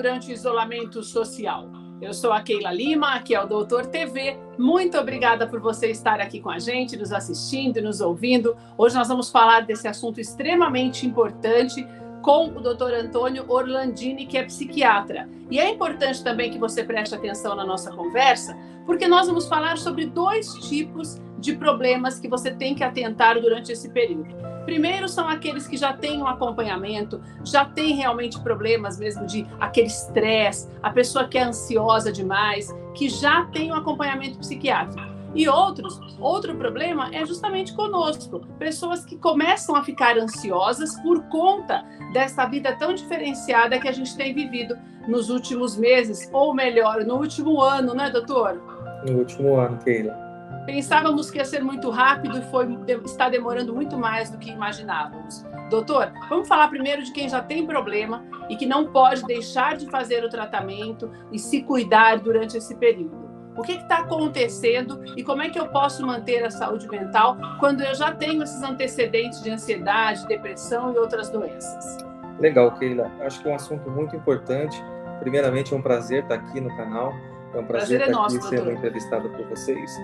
durante o isolamento social? Eu sou a Keila Lima, aqui é o Doutor TV. Muito obrigada por você estar aqui com a gente, nos assistindo e nos ouvindo. Hoje nós vamos falar desse assunto extremamente importante com o Dr. Antônio Orlandini, que é psiquiatra. E é importante também que você preste atenção na nossa conversa, porque nós vamos falar sobre dois tipos de problemas que você tem que atentar durante esse período. Primeiro são aqueles que já têm um acompanhamento, já têm realmente problemas mesmo de aquele estresse, a pessoa que é ansiosa demais, que já tem um acompanhamento psiquiátrico. E outros, outro problema é justamente conosco, pessoas que começam a ficar ansiosas por conta dessa vida tão diferenciada que a gente tem vivido nos últimos meses, ou melhor, no último ano, né, doutor? No último ano, Keila. Pensávamos que ia ser muito rápido e foi, está demorando muito mais do que imaginávamos. Doutor, vamos falar primeiro de quem já tem problema e que não pode deixar de fazer o tratamento e se cuidar durante esse período. O que está acontecendo e como é que eu posso manter a saúde mental quando eu já tenho esses antecedentes de ansiedade, depressão e outras doenças? Legal, Keila. Acho que é um assunto muito importante. Primeiramente, é um prazer estar aqui no canal. É um prazer, prazer é estar nosso, aqui doutor. sendo entrevistada por vocês.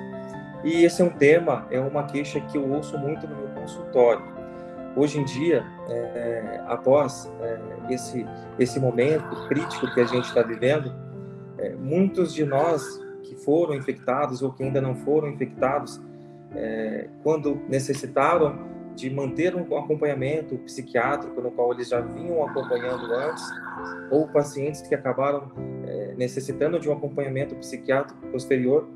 E esse é um tema, é uma queixa que eu ouço muito no meu consultório. Hoje em dia, é, após é, esse, esse momento crítico que a gente está vivendo, é, muitos de nós que foram infectados ou que ainda não foram infectados, é, quando necessitaram de manter um acompanhamento psiquiátrico no qual eles já vinham acompanhando antes, ou pacientes que acabaram é, necessitando de um acompanhamento psiquiátrico posterior,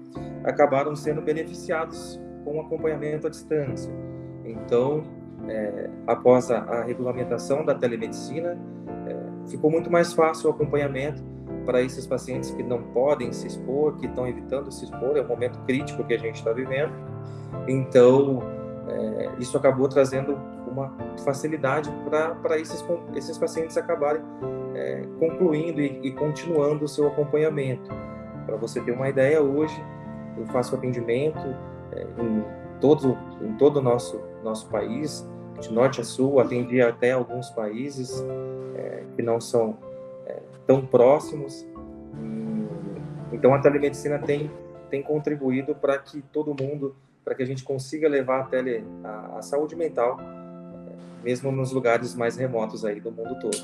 acabaram sendo beneficiados com acompanhamento à distância. Então, é, após a, a, regulamentação da telemedicina, é, ficou muito mais fácil o acompanhamento para esses pacientes que não podem se expor, que estão evitando se expor, é um momento crítico que a gente está vivendo. Então, é, isso acabou trazendo uma facilidade para esses, esses pacientes acabarem é, concluindo e, e, continuando o seu acompanhamento. Para você ter uma ideia, hoje eu faço atendimento é, em, todo, em todo o nosso, nosso país, de norte a sul, atendi até alguns países é, que não são é, tão próximos. Então a telemedicina tem, tem contribuído para que todo mundo, para que a gente consiga levar a, tele, a, a saúde mental, é, mesmo nos lugares mais remotos aí do mundo todo.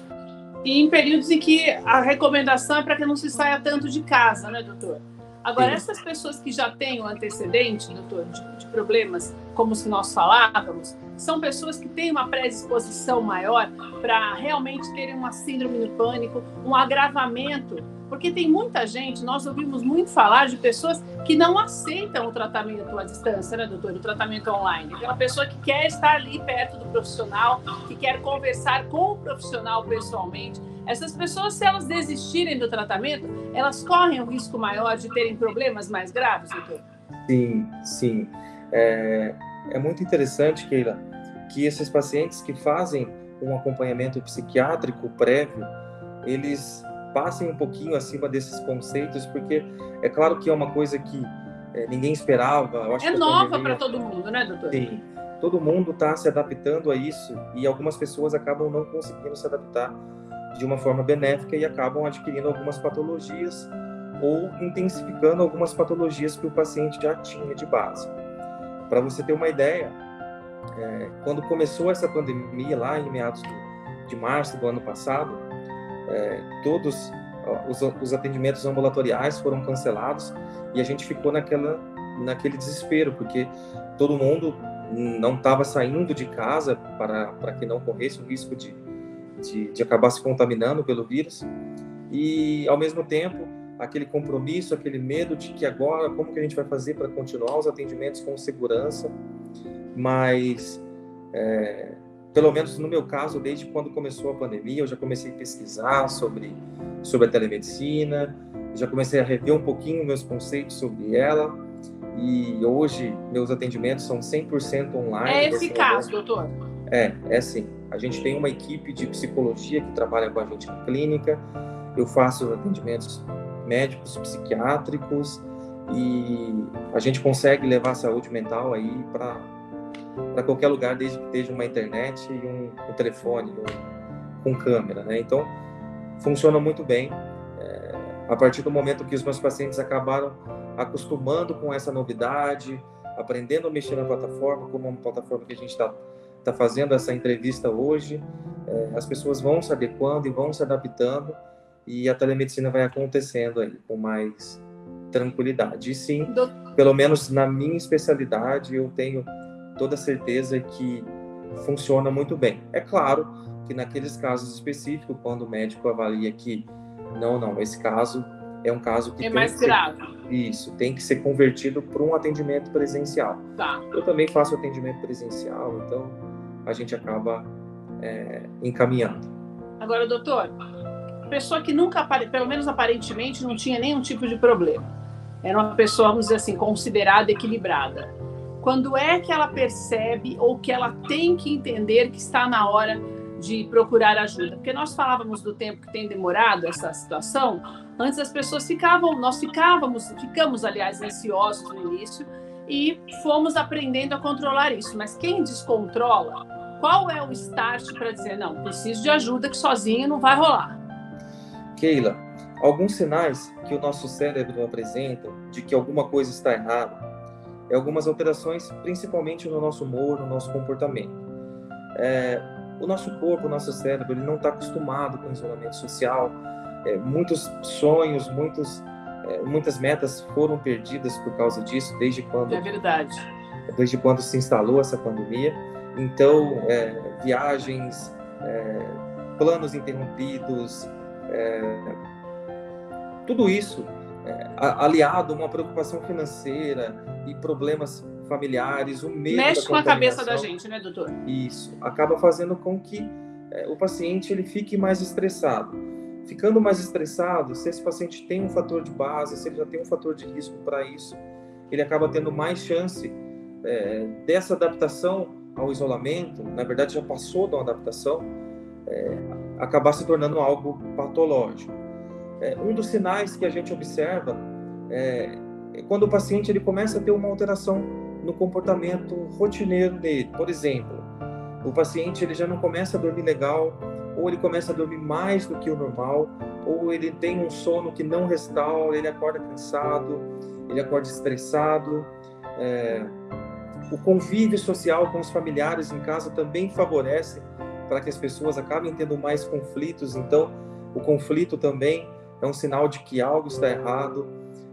E em períodos em que a recomendação é para que não se saia tanto de casa, né, doutor? Agora, essas pessoas que já têm o antecedente, doutor, de, de, problemas como os que nós falávamos, são pessoas que têm uma predisposição maior para realmente terem uma síndrome do pânico, um agravamento porque tem muita gente, nós ouvimos muito falar de pessoas que não aceitam o tratamento à distância, né, doutor? O tratamento online. Aquela pessoa que quer estar ali perto do profissional, que quer conversar com o profissional pessoalmente. Essas pessoas, se elas desistirem do tratamento, elas correm um risco maior de terem problemas mais graves, doutor? Sim, sim. É, é muito interessante, Keila, que esses pacientes que fazem um acompanhamento psiquiátrico prévio, eles passem um pouquinho acima desses conceitos, porque é claro que é uma coisa que é, ninguém esperava. é nova para todo mundo, né, doutor? Sim. Todo mundo está se adaptando a isso e algumas pessoas acabam não conseguindo se adaptar de uma forma benéfica e acabam adquirindo algumas patologias ou intensificando algumas patologias que o paciente já tinha de base. Para você ter uma ideia, é, quando começou essa pandemia lá em meados de março do ano passado, é, todos os, os, atendimentos ambulatoriais foram cancelados e a gente ficou naquela, naquele desespero, porque todo mundo não estava saindo de casa para, para que não corresse o risco de, de, de acabar se contaminando pelo vírus. E, ao mesmo tempo, aquele compromisso, aquele medo de que agora, como que a gente vai fazer para continuar os atendimentos com segurança, mas é, pelo menos no meu caso, desde quando começou a pandemia, eu já comecei a pesquisar sobre, sobre a telemedicina, já comecei a rever um pouquinho meus conceitos sobre ela, e hoje meus atendimentos são 100% online. É eficaz, doutor? É, é sim. A gente tem uma equipe de psicologia que trabalha com a gente na clínica, eu faço atendimentos médicos, psiquiátricos, e a gente consegue levar a saúde mental aí para para qualquer lugar, desde que esteja uma internet e um, um telefone, um com câmera, né? Então, funciona muito bem. É, a partir do momento que os meus pacientes acabaram acostumando com essa novidade, aprendendo a mexer na plataforma, como uma plataforma que a gente está tá fazendo essa entrevista hoje, é, as pessoas vão se adequando e vão se adaptando e a telemedicina vai acontecendo aí com mais tranquilidade. E sim, pelo menos na minha especialidade, eu tenho toda certeza que funciona muito bem. É claro que naqueles casos específicos, quando o médico avalia que não, não, esse caso é um caso que é mais que grave. Ser, isso, tem que ser convertido para um atendimento presencial. Tá. Eu também faço atendimento presencial, então a gente acaba é, encaminhando. Agora, doutor, pessoa que nunca, pelo menos aparentemente, não tinha nenhum tipo de problema. Era uma pessoa, vamos dizer assim, considerada equilibrada. Quando é que ela percebe ou que ela tem que entender que está na hora de procurar ajuda? Porque nós falávamos do tempo que tem demorado essa situação. Antes as pessoas ficavam, nós ficávamos, ficamos, aliás, ansiosos no início e fomos aprendendo a controlar isso. Mas quem descontrola, qual é o start para dizer, não, preciso de ajuda que sozinho não vai rolar? Keila, alguns sinais que o nosso cérebro apresenta de que alguma coisa está errada é algumas alterações, principalmente no nosso humor, no nosso comportamento. É, o nosso corpo, o nosso cérebro, ele não está acostumado com isolamento social. É, muitos sonhos, muitos, é, muitas metas foram perdidas por causa disso, desde quando. É verdade. Desde quando se instalou essa pandemia. Então, é, viagens, é, planos interrompidos, é, tudo isso é, aliado a uma preocupação financeira e problemas familiares, o medo Mexe com a cabeça da gente, né, doutor? Isso. Acaba fazendo com que é, o paciente ele fique mais estressado. Ficando mais estressado, se esse paciente tem um fator de base, se ele já tem um fator de risco para isso, ele acaba tendo mais chance é, dessa adaptação ao isolamento, na verdade já passou uma adaptação, é, acabar se tornando algo patológico. É, um dos sinais que a gente observa é, é, quando o paciente ele começa a ter uma alteração no comportamento rotineiro dele. Por exemplo, o paciente ele já não começa a dormir legal, ou ele começa a dormir mais do que o normal, ou ele tem um sono que não restaura, ele acorda cansado, ele acorda estressado. É, o convívio social com os familiares em casa também favorece para que as pessoas acabem tendo mais conflitos. Então, o conflito também é um sinal de que algo está errado.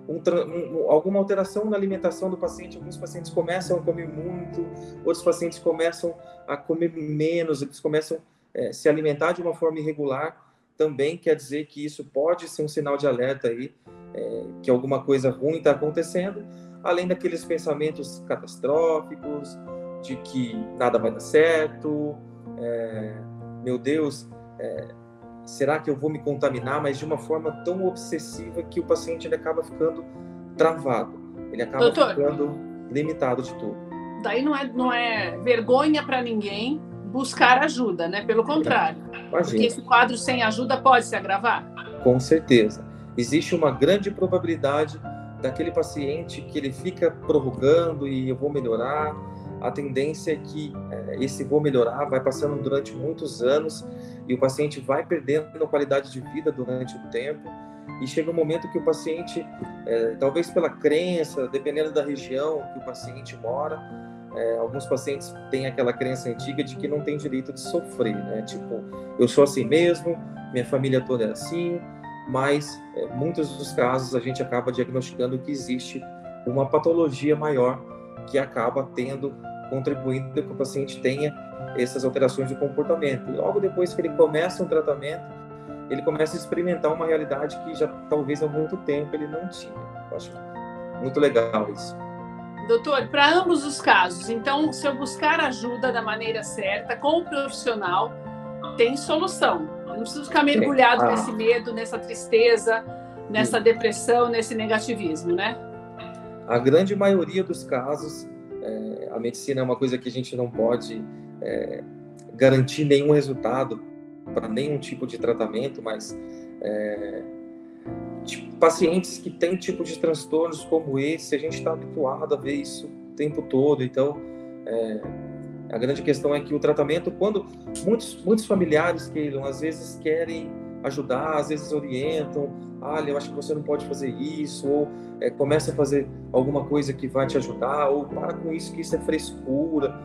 Um, um, alguma alteração na alimentação do paciente. Alguns pacientes começam a comer muito, outros pacientes começam a comer menos, eles começam a é, se alimentar de uma forma irregular. Também quer dizer que isso pode ser um sinal de alerta aí, é, que alguma coisa ruim está acontecendo, além daqueles pensamentos catastróficos, de que nada vai dar certo, é, meu Deus, é, será que eu vou me contaminar? Mas de uma forma tão obsessiva que o paciente ele acaba ficando travado, ele acaba Doutor, ficando limitado de tudo. Daí não é, não é vergonha para ninguém buscar ajuda, né? Pelo contrário. Imagina. Porque esse quadro sem ajuda pode se agravar? Com certeza. Existe uma grande probabilidade daquele paciente que ele fica prorrogando e eu vou melhorar, a tendência é que é, esse vou melhorar vai passando durante muitos anos e o paciente vai perdendo qualidade de vida durante o tempo e chega um momento que o paciente, é, talvez pela crença, dependendo da região que o paciente mora, é, alguns pacientes têm aquela crença antiga de que não tem direito de sofrer, né? Tipo, eu sou assim mesmo, minha família toda é assim, mas é, muitos dos casos a gente acaba diagnosticando que existe uma patologia maior que acaba tendo contribuindo para que o paciente tenha essas alterações de comportamento. E logo depois que ele começa um tratamento, ele começa a experimentar uma realidade que já talvez há muito tempo ele não tinha. Eu acho muito legal isso. Doutor, para ambos os casos, então, se eu buscar ajuda da maneira certa, com o profissional, tem solução. Eu não preciso ficar mergulhado ah. nesse medo, nessa tristeza, nessa Sim. depressão, nesse negativismo, né? A grande maioria dos casos é, a medicina é uma coisa que a gente não pode é, garantir nenhum resultado para nenhum tipo de tratamento, mas é, tipo, pacientes que têm tipo de transtornos como esse, a gente está habituado a ver isso o tempo todo, então é, A grande questão é que o tratamento, quando muitos, muitos familiares queiram, às vezes querem ajudar, às vezes orientam, olha, eu acho que você não pode fazer isso, ou é, começa a fazer alguma coisa que vai te ajudar, ou para com isso que isso é frescura.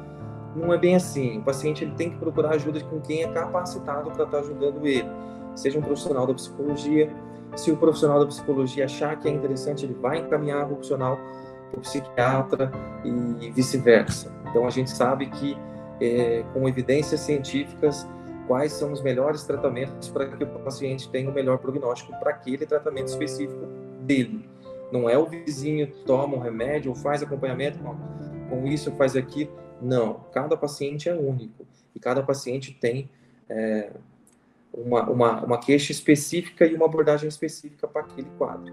Não é bem assim. O paciente ele tem que procurar ajuda com quem é capacitado para estar ajudando ele, seja um profissional da psicologia. Se o profissional da psicologia achar que é interessante, ele vai encaminhar o profissional para o psiquiatra e vice-versa. Então a gente sabe que é, com evidências científicas quais são os melhores tratamentos para que o paciente tenha o melhor prognóstico para aquele tratamento específico dele. Não é o vizinho toma um remédio ou faz acompanhamento, com isso faz aquilo. Não, cada paciente é único e cada paciente tem é, uma, uma, uma queixa específica e uma abordagem específica para aquele quadro.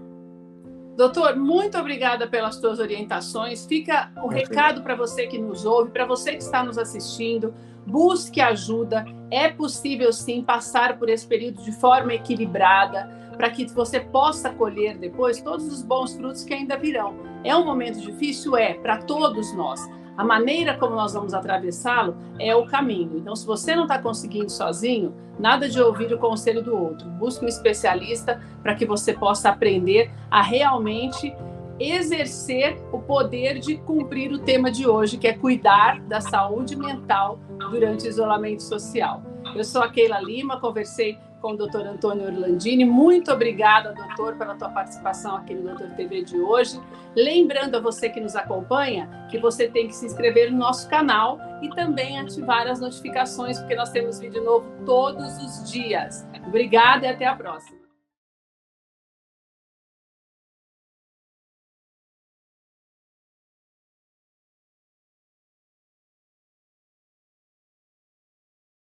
Doutor, muito obrigada pelas suas orientações. Fica o recado para você que nos ouve, para você que está nos assistindo. Busque ajuda. É possível sim passar por esse período de forma equilibrada, para que você possa colher depois todos os bons frutos que ainda virão. É um momento difícil? É, para todos nós. A maneira como nós vamos atravessá-lo é o caminho. Então, se você não está conseguindo sozinho, nada de ouvir o conselho do outro. Busque um especialista para que você possa aprender a realmente exercer o poder de cumprir o tema de hoje, que é cuidar da saúde mental durante o isolamento social. Eu sou a Keila Lima, conversei com o Dr. Antônio Orlandini. Muito obrigada, doutor, pela tua participação aqui no Doutor TV de hoje. Lembrando a você que nos acompanha que você tem que se inscrever no nosso canal e também ativar as notificações, porque nós temos vídeo novo todos os dias. Obrigada e até a próxima.